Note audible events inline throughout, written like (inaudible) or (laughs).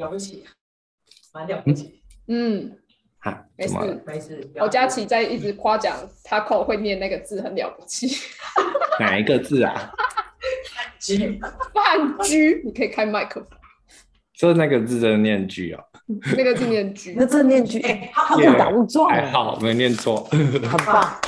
了不起，蛮了不起。嗯，哈，没事。没事，我佳琪在一直夸奖 Taco 会念那个字很了不起，(laughs) 哪一个字啊？鸡 (laughs) 饭居，你可以开麦克风，说那个字真的念句哦，那个字念居那。这念句，哎，他好误打误撞，还好没念错。很棒。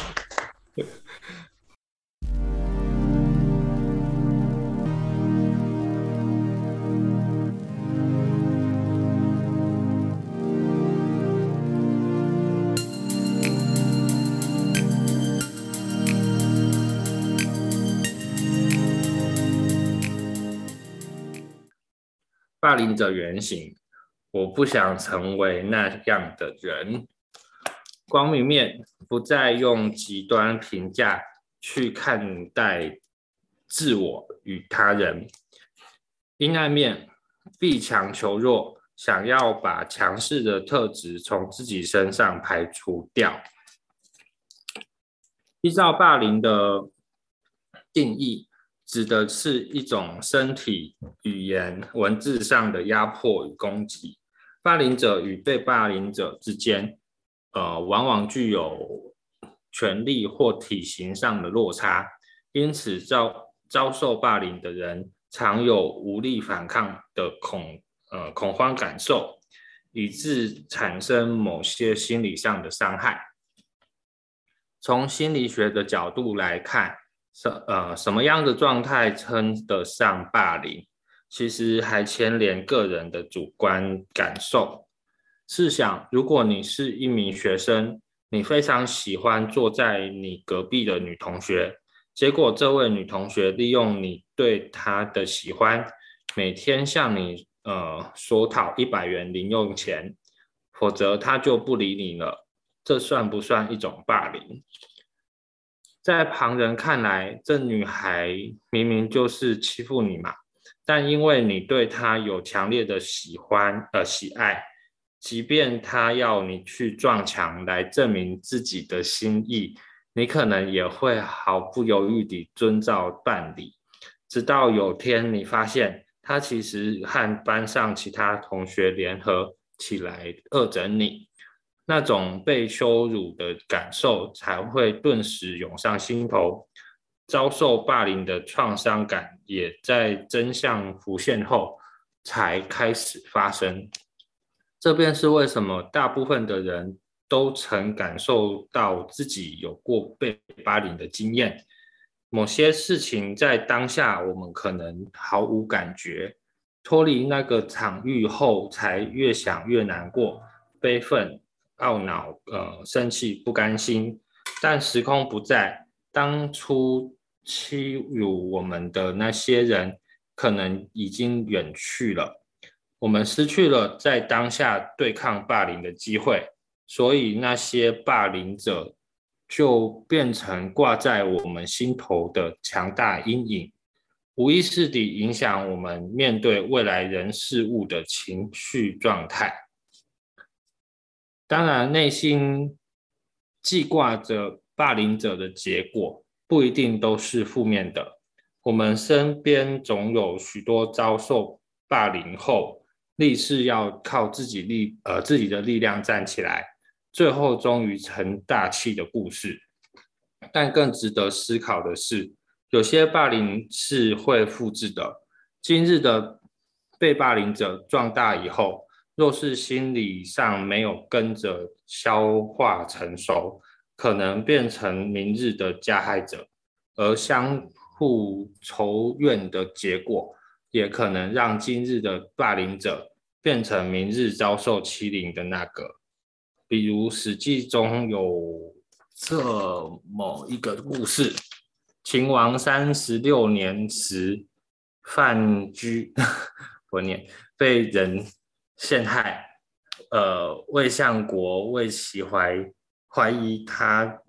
霸凌者原型，我不想成为那样的人。光明面不再用极端评价去看待自我与他人，阴暗面必强求弱，想要把强势的特质从自己身上排除掉。依照霸凌的定义，指的是一种身体、语言、文字上的压迫与攻击。霸凌者与被霸凌者之间，呃，往往具有权力或体型上的落差，因此遭遭受霸凌的人常有无力反抗的恐呃恐慌感受，以致产生某些心理上的伤害。从心理学的角度来看，什呃什么样的状态称得上霸凌？其实还牵连个人的主观感受。试想，如果你是一名学生，你非常喜欢坐在你隔壁的女同学，结果这位女同学利用你对她的喜欢，每天向你呃索讨一百元零用钱，否则她就不理你了。这算不算一种霸凌？在旁人看来，这女孩明明就是欺负你嘛，但因为你对她有强烈的喜欢呃喜爱，即便她要你去撞墙来证明自己的心意，你可能也会毫不犹豫地遵照办理。直到有天你发现她其实和班上其他同学联合起来恶整你。那种被羞辱的感受才会顿时涌上心头，遭受霸凌的创伤感也在真相浮现后才开始发生。这便是为什么大部分的人都曾感受到自己有过被霸凌的经验。某些事情在当下我们可能毫无感觉，脱离那个场域后才越想越难过、悲愤。懊恼、呃，生气、不甘心，但时空不在，当初欺辱我们的那些人，可能已经远去了，我们失去了在当下对抗霸凌的机会，所以那些霸凌者就变成挂在我们心头的强大阴影，无意识地影响我们面对未来人事物的情绪状态。当然，内心记挂着霸凌者的结果，不一定都是负面的。我们身边总有许多遭受霸凌后，立志要靠自己力呃自己的力量站起来，最后终于成大器的故事。但更值得思考的是，有些霸凌是会复制的。今日的被霸凌者壮大以后，若是心理上没有跟着消化成熟，可能变成明日的加害者，而相互仇怨的结果，也可能让今日的霸凌者变成明日遭受欺凌的那个。比如《史记》中有这么一个故事：秦王三十六年时，范雎，(laughs) 我念被人。陷害，呃，魏相国魏齐怀怀疑他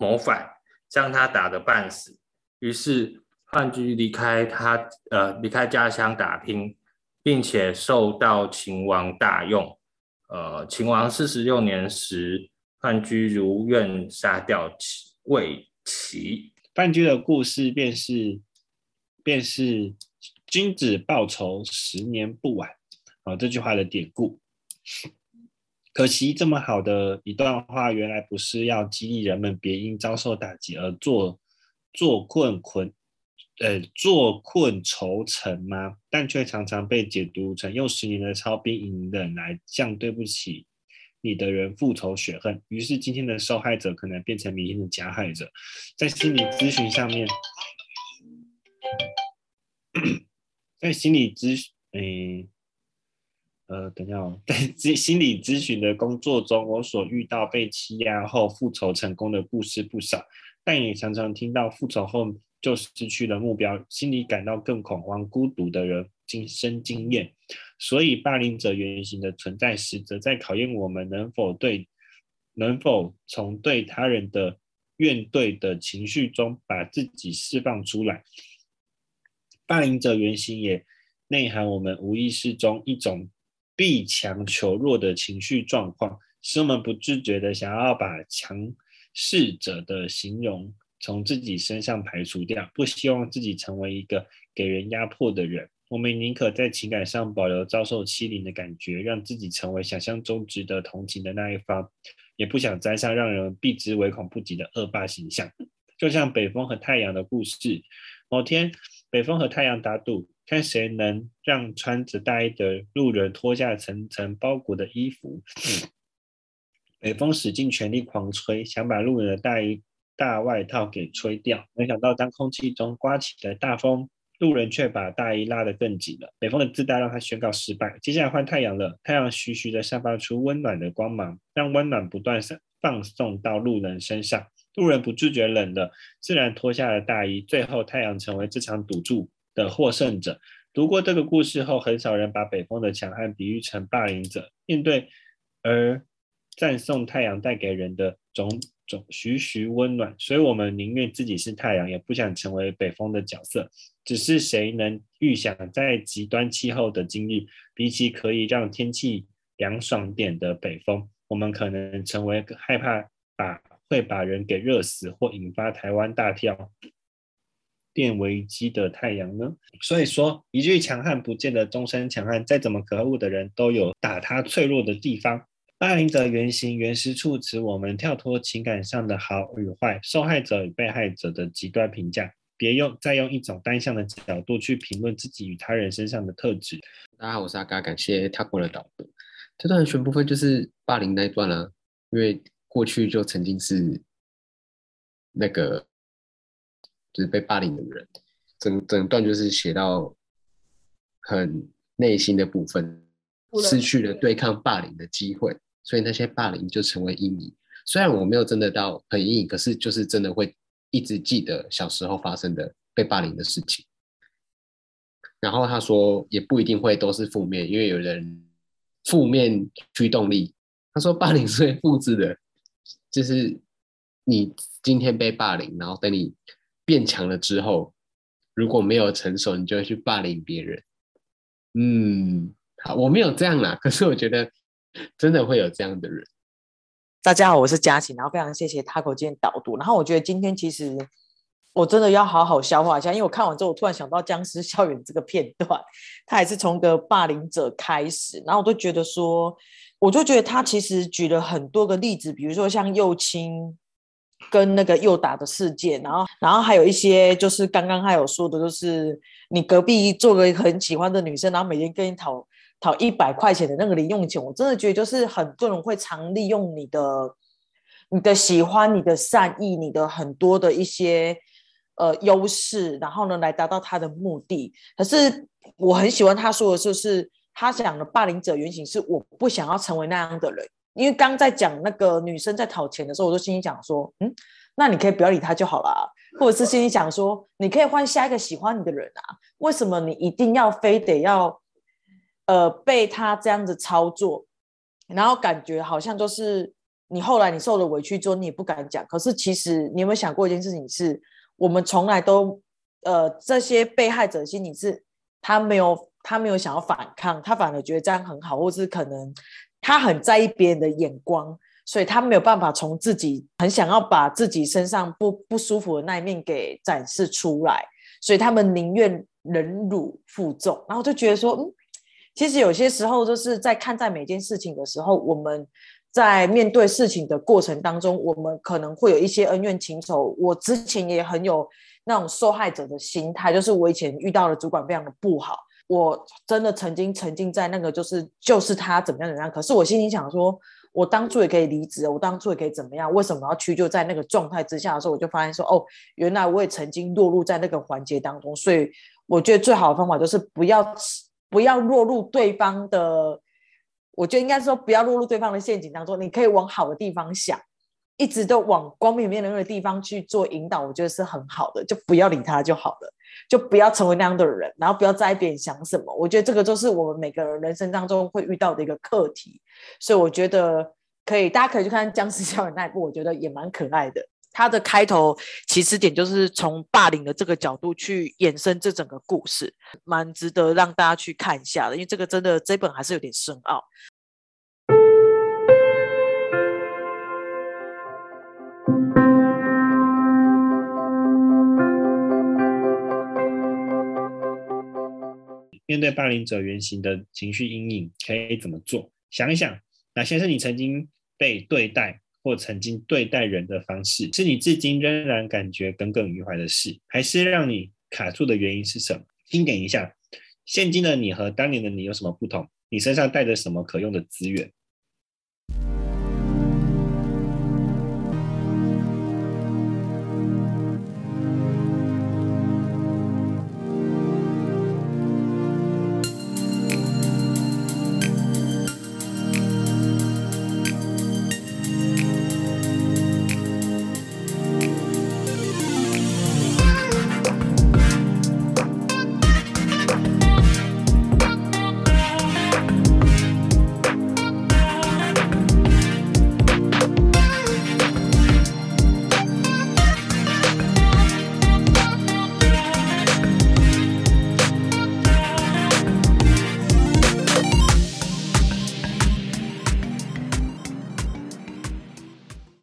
谋反，将他打得半死。于是范雎离开他，呃，离开家乡打拼，并且受到秦王大用。呃，秦王四十六年时，范雎如愿杀掉魏齐。范雎的故事便是，便是君子报仇，十年不晚。这句话的典故。可惜这么好的一段话，原来不是要激励人们别因遭受打击而坐坐困困，呃，坐困愁城吗？但却常常被解读成用十年的操兵隐忍来向对不起你的人复仇雪恨。于是今天的受害者可能变成明天的加害者。在心理咨询上面，(coughs) 在心理咨询，诶。呃，等一下哦，在心 (laughs) 心理咨询的工作中，我所遇到被欺压后复仇成功的故事不少，但也常常听到复仇后就失去了目标，心里感到更恐慌、孤独的人亲身经验。所以，霸凌者原型的存在，实则在考验我们能否对能否从对他人的怨怼的情绪中把自己释放出来。霸凌者原型也内涵我们无意识中一种。避强求弱的情绪状况，使我们不自觉的想要把强势者的形容从自己身上排除掉，不希望自己成为一个给人压迫的人。我们宁可在情感上保留遭受欺凌的感觉，让自己成为想象中值得同情的那一方，也不想沾上让人避之唯恐不及的恶霸形象。就像北风和太阳的故事，某天北风和太阳打赌。看谁能让穿着大衣的路人脱下层层包裹的衣服。北风使尽全力狂吹，想把路人的大衣、大外套给吹掉。没想到，当空气中刮起了大风，路人却把大衣拉得更紧了。北风的自大让他宣告失败。接下来换太阳了，太阳徐徐地散发出温暖的光芒，让温暖不断放放送到路人身上。路人不自觉冷了，自然脱下了大衣。最后，太阳成为这场赌注。的获胜者读过这个故事后，很少人把北风的强悍比喻成霸凌者。面对而赞颂太阳带给人的种种徐徐温暖，所以我们宁愿自己是太阳，也不想成为北风的角色。只是谁能预想，在极端气候的经历，比起可以让天气凉爽点的北风，我们可能成为害怕把会把人给热死或引发台湾大跳。电危机的太阳呢？所以说，一句强悍不见得终身强悍。再怎么可恶的人，都有打他脆弱的地方。霸凌者原型原始处指我们跳脱情感上的好与坏，受害者与被害者的极端评价。别用再用一种单向的角度去评论自己与他人身上的特质。大家好，我是阿嘎，感谢他过的导读。这段全部分就是霸凌那一段了，因为过去就曾经是那个。就是被霸凌的人，整整段就是写到很内心的部分，失去了对抗霸凌的机会，所以那些霸凌就成为阴影。虽然我没有真的到很阴影，可是就是真的会一直记得小时候发生的被霸凌的事情。然后他说，也不一定会都是负面，因为有人负面驱动力。他说，霸凌是会复制的，就是你今天被霸凌，然后等你。变强了之后，如果没有成熟，你就会去霸凌别人。嗯，好，我没有这样啦，可是我觉得真的会有这样的人。大家好，我是佳琪，然后非常谢谢 Taco 今天导读。然后我觉得今天其实我真的要好好消化一下，因为我看完之后，我突然想到僵尸校园这个片段，他也是从个霸凌者开始，然后我都觉得说，我就觉得他其实举了很多个例子，比如说像幼青。跟那个诱打的事件，然后，然后还有一些就是刚刚还有说的，就是你隔壁做个很喜欢的女生，然后每天跟你讨讨一百块钱的那个零用钱，我真的觉得就是很多人会常利用你的你的喜欢、你的善意、你的很多的一些呃优势，然后呢来达到他的目的。可是我很喜欢他说的就是他讲的霸凌者原型是我不想要成为那样的人。因为刚在讲那个女生在讨钱的时候，我就心里想说，嗯，那你可以不要理他就好了，或者是心里想说，你可以换下一个喜欢你的人啊，为什么你一定要非得要，呃，被他这样子操作，然后感觉好像就是你后来你受了委屈之后，你也不敢讲，可是其实你有没有想过一件事情，是我们从来都，呃，这些被害者心里是他没有他没有想要反抗，他反而觉得这样很好，或是可能。他很在意别人的眼光，所以他没有办法从自己很想要把自己身上不不舒服的那一面给展示出来，所以他们宁愿忍辱负重。然后就觉得说，嗯，其实有些时候就是在看待每件事情的时候，我们在面对事情的过程当中，我们可能会有一些恩怨情仇。我之前也很有那种受害者的心态，就是我以前遇到的主管非常的不好，我真的曾经沉浸在那个就是就是他怎么样怎么样。可是我心里想说，我当初也可以离职，我当初也可以怎么样？为什么要屈就在那个状态之下的时候，我就发现说，哦，原来我也曾经落入在那个环节当中。所以我觉得最好的方法就是不要。不要落入对方的，我觉得应该说不要落入对方的陷阱当中。你可以往好的地方想，一直都往光明面的那个地方去做引导，我觉得是很好的。就不要理他就好了，就不要成为那样的人，然后不要在意别人想什么。我觉得这个就是我们每个人人生当中会遇到的一个课题。所以我觉得可以，大家可以去看《僵尸校园》那一部，我觉得也蛮可爱的。它的开头起始点就是从霸凌的这个角度去衍生这整个故事，蛮值得让大家去看一下的。因为这个真的这本还是有点深奥。面对霸凌者原型的情绪阴影，可以怎么做？想一想，哪些是你曾经被对待？或曾经对待人的方式，是你至今仍然感觉耿耿于怀的事，还是让你卡住的原因是什么？听点一下，现今的你和当年的你有什么不同？你身上带着什么可用的资源？